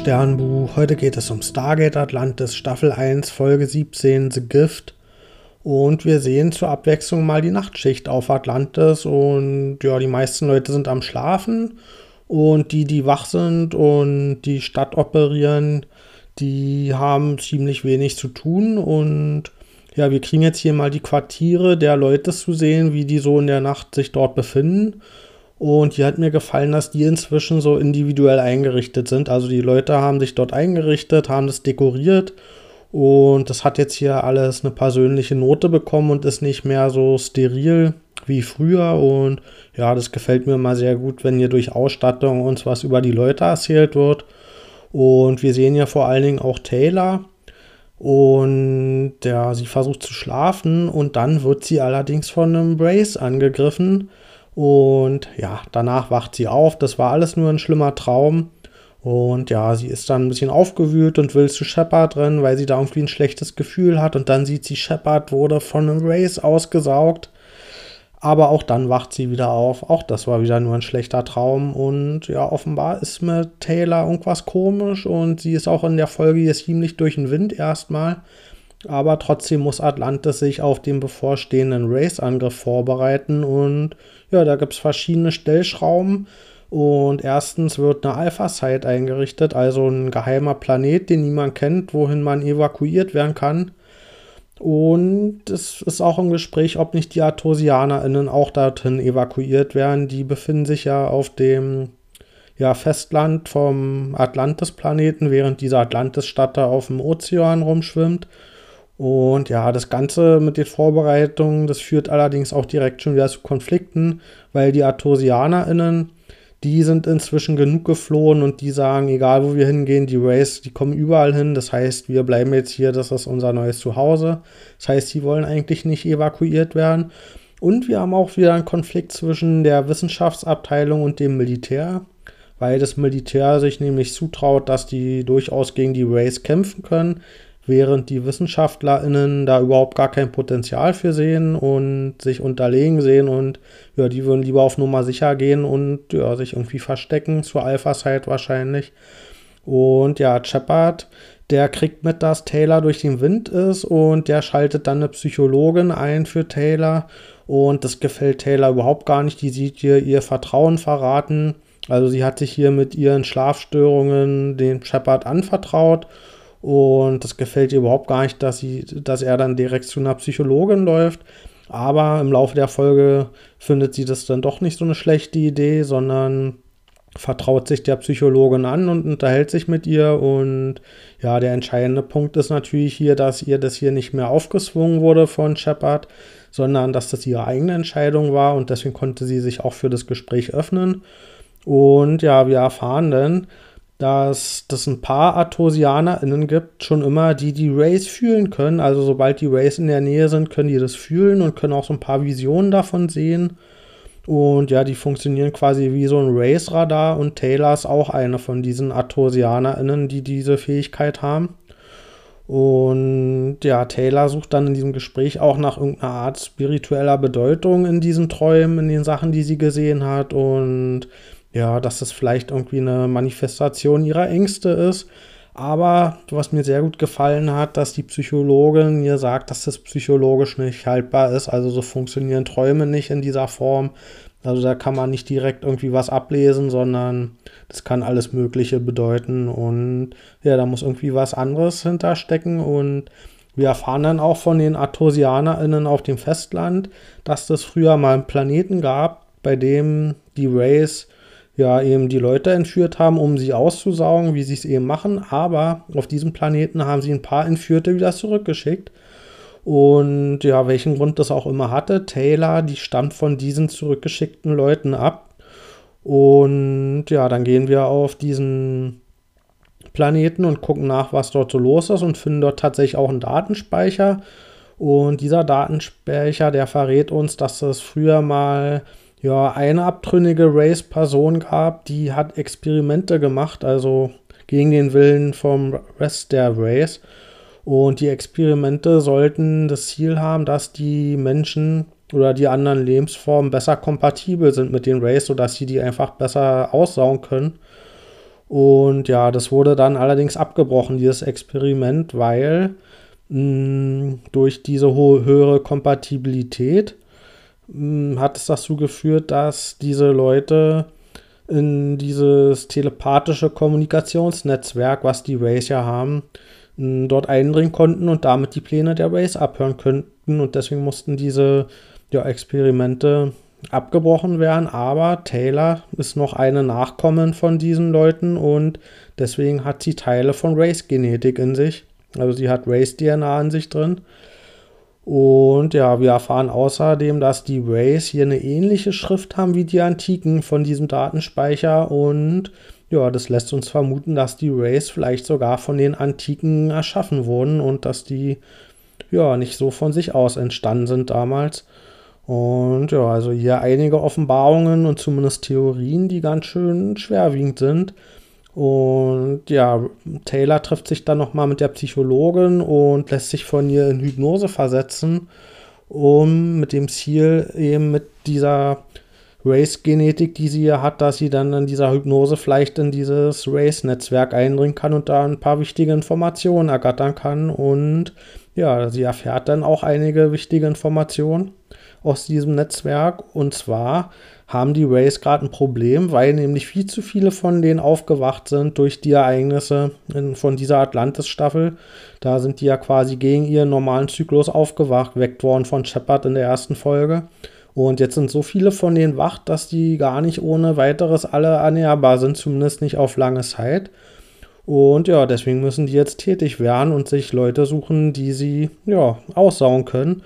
Sternbuch. Heute geht es um Stargate Atlantis, Staffel 1, Folge 17, The Gift. Und wir sehen zur Abwechslung mal die Nachtschicht auf Atlantis. Und ja, die meisten Leute sind am Schlafen. Und die, die wach sind und die Stadt operieren, die haben ziemlich wenig zu tun. Und ja, wir kriegen jetzt hier mal die Quartiere der Leute zu sehen, wie die so in der Nacht sich dort befinden. Und hier hat mir gefallen, dass die inzwischen so individuell eingerichtet sind. Also die Leute haben sich dort eingerichtet, haben das dekoriert. Und das hat jetzt hier alles eine persönliche Note bekommen und ist nicht mehr so steril wie früher. Und ja, das gefällt mir mal sehr gut, wenn hier durch Ausstattung uns was über die Leute erzählt wird. Und wir sehen ja vor allen Dingen auch Taylor. Und ja, sie versucht zu schlafen und dann wird sie allerdings von einem Brace angegriffen. Und ja, danach wacht sie auf. Das war alles nur ein schlimmer Traum. Und ja, sie ist dann ein bisschen aufgewühlt und will zu Shepard rennen, weil sie da irgendwie ein schlechtes Gefühl hat. Und dann sieht sie, Shepard wurde von einem Race ausgesaugt. Aber auch dann wacht sie wieder auf. Auch das war wieder nur ein schlechter Traum. Und ja, offenbar ist mit Taylor irgendwas komisch. Und sie ist auch in der Folge hier ziemlich durch den Wind erstmal. Aber trotzdem muss Atlantis sich auf den bevorstehenden Race-Angriff vorbereiten. Und ja, da gibt es verschiedene Stellschrauben. Und erstens wird eine Alpha-Site eingerichtet, also ein geheimer Planet, den niemand kennt, wohin man evakuiert werden kann. Und es ist auch im Gespräch, ob nicht die ArtosianerInnen auch dorthin evakuiert werden. Die befinden sich ja auf dem ja, Festland vom Atlantis-Planeten, während diese Atlantis-Stadt da auf dem Ozean rumschwimmt. Und ja, das Ganze mit den Vorbereitungen, das führt allerdings auch direkt schon wieder zu Konflikten, weil die ArtosianerInnen, die sind inzwischen genug geflohen und die sagen, egal wo wir hingehen, die Race, die kommen überall hin. Das heißt, wir bleiben jetzt hier, das ist unser neues Zuhause. Das heißt, sie wollen eigentlich nicht evakuiert werden. Und wir haben auch wieder einen Konflikt zwischen der Wissenschaftsabteilung und dem Militär, weil das Militär sich nämlich zutraut, dass die durchaus gegen die Race kämpfen können während die WissenschaftlerInnen da überhaupt gar kein Potenzial für sehen und sich unterlegen sehen und ja, die würden lieber auf Nummer sicher gehen und ja, sich irgendwie verstecken, zur Alpha-Site wahrscheinlich. Und ja, Shepard, der kriegt mit, dass Taylor durch den Wind ist und der schaltet dann eine Psychologin ein für Taylor und das gefällt Taylor überhaupt gar nicht. Die sieht hier ihr Vertrauen verraten. Also sie hat sich hier mit ihren Schlafstörungen den Shepard anvertraut und das gefällt ihr überhaupt gar nicht, dass, sie, dass er dann direkt zu einer Psychologin läuft. Aber im Laufe der Folge findet sie das dann doch nicht so eine schlechte Idee, sondern vertraut sich der Psychologin an und unterhält sich mit ihr. Und ja, der entscheidende Punkt ist natürlich hier, dass ihr das hier nicht mehr aufgezwungen wurde von Shepard, sondern dass das ihre eigene Entscheidung war und deswegen konnte sie sich auch für das Gespräch öffnen. Und ja, wir erfahren dann, dass es ein paar ArtosianerInnen gibt, schon immer, die die Rays fühlen können. Also sobald die Rays in der Nähe sind, können die das fühlen und können auch so ein paar Visionen davon sehen. Und ja, die funktionieren quasi wie so ein Race-Radar und Taylor ist auch eine von diesen ArtosianerInnen, die diese Fähigkeit haben. Und ja, Taylor sucht dann in diesem Gespräch auch nach irgendeiner Art spiritueller Bedeutung in diesen Träumen, in den Sachen, die sie gesehen hat. Und ja, dass das vielleicht irgendwie eine Manifestation ihrer Ängste ist. Aber was mir sehr gut gefallen hat, dass die Psychologin mir sagt, dass das psychologisch nicht haltbar ist. Also so funktionieren Träume nicht in dieser Form. Also da kann man nicht direkt irgendwie was ablesen, sondern das kann alles Mögliche bedeuten. Und ja, da muss irgendwie was anderes hinterstecken. Und wir erfahren dann auch von den ArtosianerInnen auf dem Festland, dass das früher mal einen Planeten gab, bei dem die Rays ja eben die Leute entführt haben, um sie auszusaugen, wie sie es eben machen. Aber auf diesem Planeten haben sie ein paar Entführte wieder zurückgeschickt. Und ja, welchen Grund das auch immer hatte, Taylor, die stammt von diesen zurückgeschickten Leuten ab. Und ja, dann gehen wir auf diesen Planeten und gucken nach, was dort so los ist und finden dort tatsächlich auch einen Datenspeicher. Und dieser Datenspeicher, der verrät uns, dass es früher mal ja, eine abtrünnige Race-Person gab, die hat Experimente gemacht, also gegen den Willen vom Rest der Race. Und die Experimente sollten das Ziel haben, dass die Menschen oder die anderen Lebensformen besser kompatibel sind mit den Race, sodass sie die einfach besser aussaugen können. Und ja, das wurde dann allerdings abgebrochen, dieses Experiment, weil mh, durch diese höhere Kompatibilität hat es dazu geführt, dass diese Leute in dieses telepathische Kommunikationsnetzwerk, was die Rays ja haben, dort eindringen konnten und damit die Pläne der Rays abhören könnten. Und deswegen mussten diese ja, Experimente abgebrochen werden. Aber Taylor ist noch eine Nachkommen von diesen Leuten und deswegen hat sie Teile von Rays Genetik in sich. Also sie hat Rays DNA in sich drin. Und ja, wir erfahren außerdem, dass die Rays hier eine ähnliche Schrift haben wie die Antiken von diesem Datenspeicher. Und ja, das lässt uns vermuten, dass die Rays vielleicht sogar von den Antiken erschaffen wurden und dass die ja nicht so von sich aus entstanden sind damals. Und ja, also hier einige Offenbarungen und zumindest Theorien, die ganz schön schwerwiegend sind. Und ja, Taylor trifft sich dann nochmal mit der Psychologin und lässt sich von ihr in Hypnose versetzen, um mit dem Ziel eben mit dieser Race-Genetik, die sie ja hat, dass sie dann in dieser Hypnose vielleicht in dieses Race-Netzwerk eindringen kann und da ein paar wichtige Informationen ergattern kann. Und ja, sie erfährt dann auch einige wichtige Informationen aus diesem Netzwerk. Und zwar haben die Rays gerade ein Problem, weil nämlich viel zu viele von denen aufgewacht sind durch die Ereignisse in, von dieser Atlantis-Staffel. Da sind die ja quasi gegen ihren normalen Zyklus aufgewacht, weckt worden von Shepard in der ersten Folge. Und jetzt sind so viele von denen wach, dass die gar nicht ohne weiteres alle ernährbar sind, zumindest nicht auf lange Zeit. Und ja, deswegen müssen die jetzt tätig werden und sich Leute suchen, die sie ja aussauen können.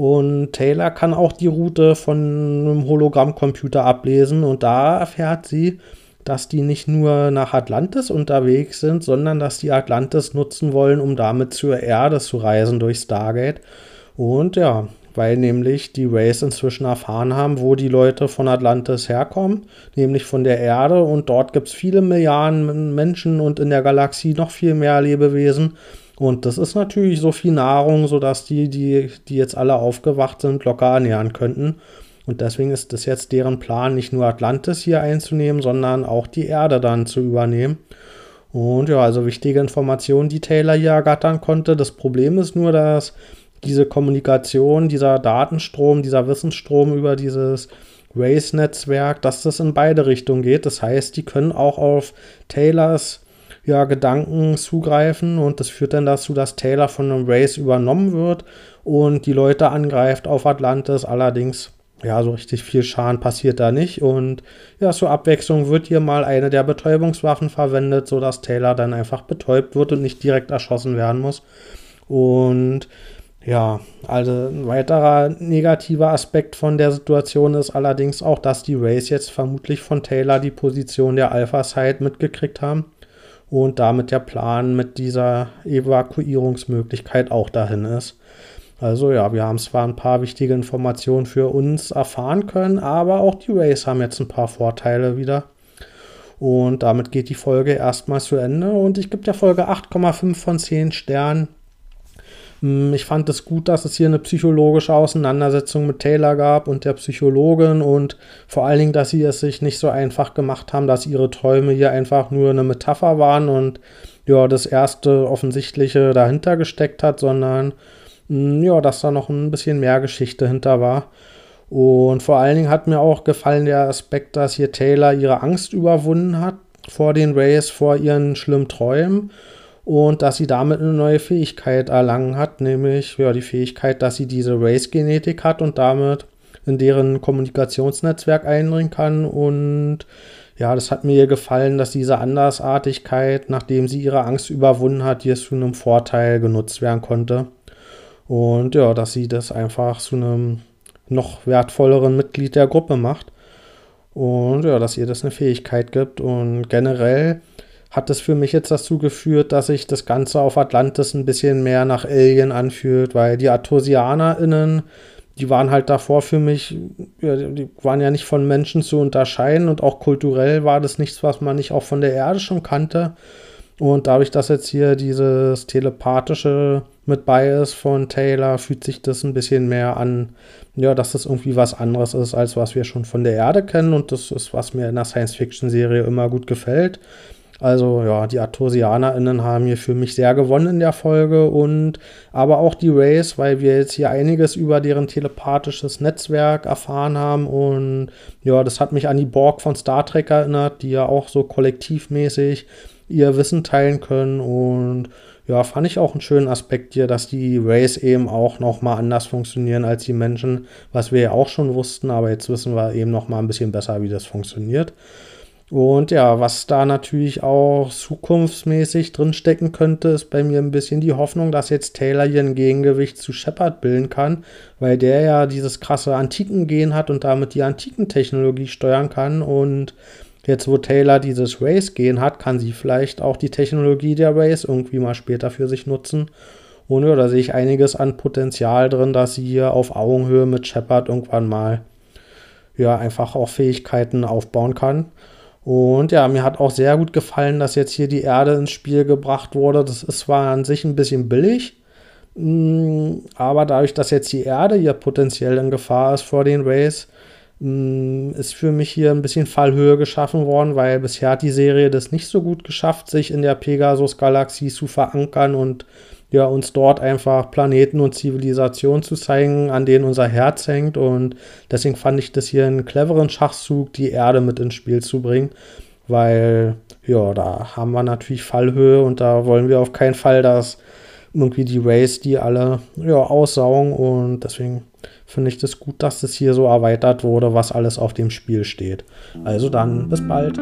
Und Taylor kann auch die Route von einem Hologrammcomputer ablesen und da erfährt sie, dass die nicht nur nach Atlantis unterwegs sind, sondern dass die Atlantis nutzen wollen, um damit zur Erde zu reisen durch Stargate. Und ja, weil nämlich die Rays inzwischen erfahren haben, wo die Leute von Atlantis herkommen, nämlich von der Erde. Und dort gibt es viele Milliarden Menschen und in der Galaxie noch viel mehr Lebewesen. Und das ist natürlich so viel Nahrung, sodass die, die, die jetzt alle aufgewacht sind, locker ernähren könnten. Und deswegen ist es jetzt deren Plan, nicht nur Atlantis hier einzunehmen, sondern auch die Erde dann zu übernehmen. Und ja, also wichtige Informationen, die Taylor hier ergattern konnte. Das Problem ist nur, dass diese Kommunikation, dieser Datenstrom, dieser Wissensstrom über dieses Race-Netzwerk, dass das in beide Richtungen geht. Das heißt, die können auch auf Taylors ja, Gedanken zugreifen und das führt dann dazu, dass Taylor von einem Race übernommen wird und die Leute angreift auf Atlantis. Allerdings, ja, so richtig viel Schaden passiert da nicht und ja, zur Abwechslung wird hier mal eine der Betäubungswaffen verwendet, sodass Taylor dann einfach betäubt wird und nicht direkt erschossen werden muss. Und ja, also ein weiterer negativer Aspekt von der Situation ist allerdings auch, dass die Race jetzt vermutlich von Taylor die Position der Alpha-Side mitgekriegt haben und damit der Plan mit dieser Evakuierungsmöglichkeit auch dahin ist. Also ja, wir haben zwar ein paar wichtige Informationen für uns erfahren können, aber auch die Rays haben jetzt ein paar Vorteile wieder. Und damit geht die Folge erstmal zu Ende und ich gebe der Folge 8,5 von 10 Sternen. Hm, ich fand es gut, dass es hier eine psychologische Auseinandersetzung mit Taylor gab und der Psychologin und vor allen Dingen, dass sie es sich nicht so einfach gemacht haben, dass ihre Träume hier einfach nur eine Metapher waren und ja, das erste offensichtliche dahinter gesteckt hat, sondern hm, ja, dass da noch ein bisschen mehr Geschichte hinter war. Und vor allen Dingen hat mir auch gefallen der Aspekt, dass hier Taylor ihre Angst überwunden hat vor den Rays, vor ihren schlimmen Träumen und dass sie damit eine neue Fähigkeit erlangen hat, nämlich ja, die Fähigkeit, dass sie diese Race-Genetik hat und damit in deren Kommunikationsnetzwerk eindringen kann. Und ja, das hat mir gefallen, dass diese Andersartigkeit, nachdem sie ihre Angst überwunden hat, hier zu einem Vorteil genutzt werden konnte. Und ja, dass sie das einfach zu einem noch wertvolleren Mitglied der Gruppe macht. Und ja, dass ihr das eine Fähigkeit gibt. Und generell hat das für mich jetzt dazu geführt, dass sich das Ganze auf Atlantis ein bisschen mehr nach Alien anfühlt, weil die ArtosianerInnen, die waren halt davor für mich, ja, die waren ja nicht von Menschen zu unterscheiden und auch kulturell war das nichts, was man nicht auch von der Erde schon kannte. Und dadurch, dass jetzt hier dieses telepathische mit bei ist von Taylor, fühlt sich das ein bisschen mehr an, ja, dass das irgendwie was anderes ist, als was wir schon von der Erde kennen. Und das ist, was mir in der Science-Fiction-Serie immer gut gefällt. Also ja, die ArtosianerInnen haben hier für mich sehr gewonnen in der Folge und aber auch die Rays, weil wir jetzt hier einiges über deren telepathisches Netzwerk erfahren haben und ja, das hat mich an die Borg von Star Trek erinnert, die ja auch so kollektivmäßig ihr Wissen teilen können und ja, fand ich auch einen schönen Aspekt hier, dass die Rays eben auch nochmal anders funktionieren als die Menschen, was wir ja auch schon wussten, aber jetzt wissen wir eben nochmal ein bisschen besser, wie das funktioniert. Und ja, was da natürlich auch zukunftsmäßig drinstecken könnte, ist bei mir ein bisschen die Hoffnung, dass jetzt Taylor hier ein Gegengewicht zu Shepard bilden kann, weil der ja dieses krasse Antiken-Gen hat und damit die Antikentechnologie steuern kann. Und jetzt, wo Taylor dieses Race-Gen hat, kann sie vielleicht auch die Technologie der Race irgendwie mal später für sich nutzen. Und ja, da sehe ich einiges an Potenzial drin, dass sie hier auf Augenhöhe mit Shepard irgendwann mal ja einfach auch Fähigkeiten aufbauen kann. Und ja, mir hat auch sehr gut gefallen, dass jetzt hier die Erde ins Spiel gebracht wurde. Das ist zwar an sich ein bisschen billig, mm, aber dadurch, dass jetzt die Erde hier potenziell in Gefahr ist vor den Rays, mm, ist für mich hier ein bisschen Fallhöhe geschaffen worden, weil bisher hat die Serie das nicht so gut geschafft, sich in der Pegasus-Galaxie zu verankern und ja, uns dort einfach Planeten und Zivilisationen zu zeigen, an denen unser Herz hängt. Und deswegen fand ich das hier einen cleveren Schachzug, die Erde mit ins Spiel zu bringen, weil ja, da haben wir natürlich Fallhöhe und da wollen wir auf keinen Fall, dass irgendwie die Rays die alle ja, aussaugen und deswegen finde ich das gut, dass das hier so erweitert wurde, was alles auf dem Spiel steht. Also dann, bis bald.